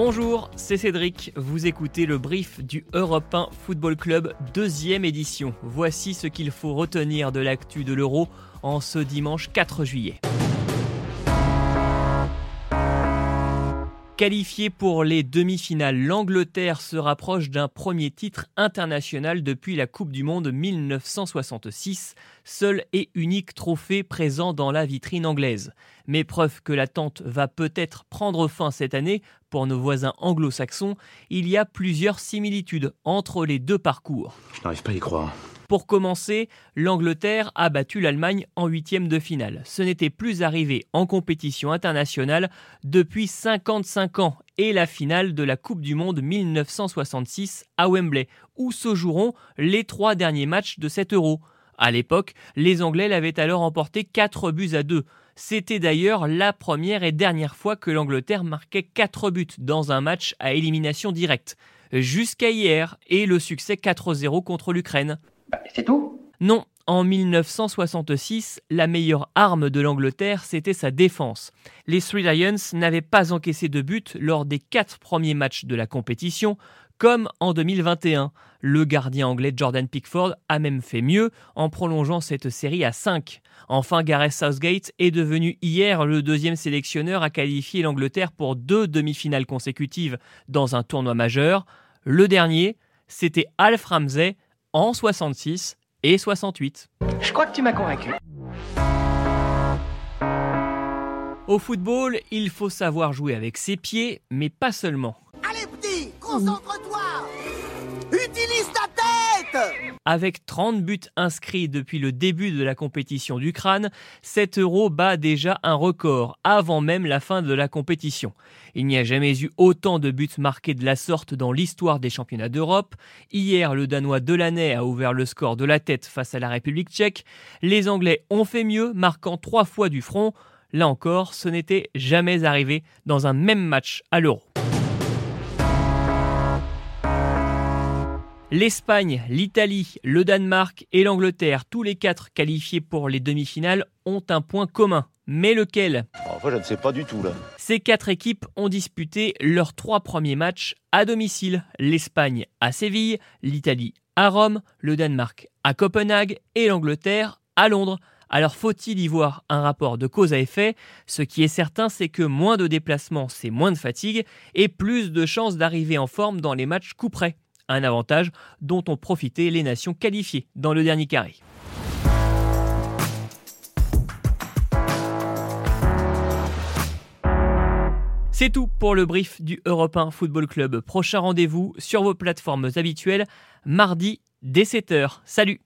Bonjour, c'est Cédric. Vous écoutez le brief du Europe 1 Football Club, deuxième édition. Voici ce qu'il faut retenir de l'actu de l'Euro en ce dimanche 4 juillet. Qualifié pour les demi-finales, l'Angleterre se rapproche d'un premier titre international depuis la Coupe du Monde 1966, seul et unique trophée présent dans la vitrine anglaise. Mais preuve que l'attente va peut-être prendre fin cette année pour nos voisins anglo-saxons, il y a plusieurs similitudes entre les deux parcours. Je n'arrive pas à y croire. Pour commencer, l'Angleterre a battu l'Allemagne en huitième de finale. Ce n'était plus arrivé en compétition internationale depuis 55 ans et la finale de la Coupe du Monde 1966 à Wembley, où se joueront les trois derniers matchs de cet euro. À l'époque, les Anglais l'avaient alors emporté 4 buts à 2. C'était d'ailleurs la première et dernière fois que l'Angleterre marquait 4 buts dans un match à élimination directe. Jusqu'à hier et le succès 4-0 contre l'Ukraine. Bah, c'est tout Non, en 1966, la meilleure arme de l'Angleterre, c'était sa défense. Les Three Lions n'avaient pas encaissé de but lors des quatre premiers matchs de la compétition, comme en 2021. Le gardien anglais Jordan Pickford a même fait mieux en prolongeant cette série à 5. Enfin, Gareth Southgate est devenu hier le deuxième sélectionneur à qualifier l'Angleterre pour deux demi-finales consécutives dans un tournoi majeur. Le dernier, c'était Alf Ramsey en 66 et 68. Je crois que tu m'as convaincu. Au football, il faut savoir jouer avec ses pieds, mais pas seulement. Allez petit, concentre-toi Utilise ta Avec 30 buts inscrits depuis le début de la compétition d'Ukraine, cet euro bat déjà un record avant même la fin de la compétition. Il n'y a jamais eu autant de buts marqués de la sorte dans l'histoire des championnats d'Europe. Hier, le Danois Delaney a ouvert le score de la tête face à la République tchèque. Les Anglais ont fait mieux, marquant trois fois du front. Là encore, ce n'était jamais arrivé dans un même match à l'Euro. L'Espagne, l'Italie, le Danemark et l'Angleterre, tous les quatre qualifiés pour les demi-finales, ont un point commun. Mais lequel? Enfin, je ne sais pas du tout là. Ces quatre équipes ont disputé leurs trois premiers matchs à domicile. L'Espagne à Séville, l'Italie à Rome, le Danemark à Copenhague et l'Angleterre à Londres. Alors faut-il y voir un rapport de cause à effet? Ce qui est certain, c'est que moins de déplacements, c'est moins de fatigue et plus de chances d'arriver en forme dans les matchs coup près. Un avantage dont ont profité les nations qualifiées dans le dernier carré. C'est tout pour le brief du Europe 1 Football Club. Prochain rendez-vous sur vos plateformes habituelles mardi dès 7h. Salut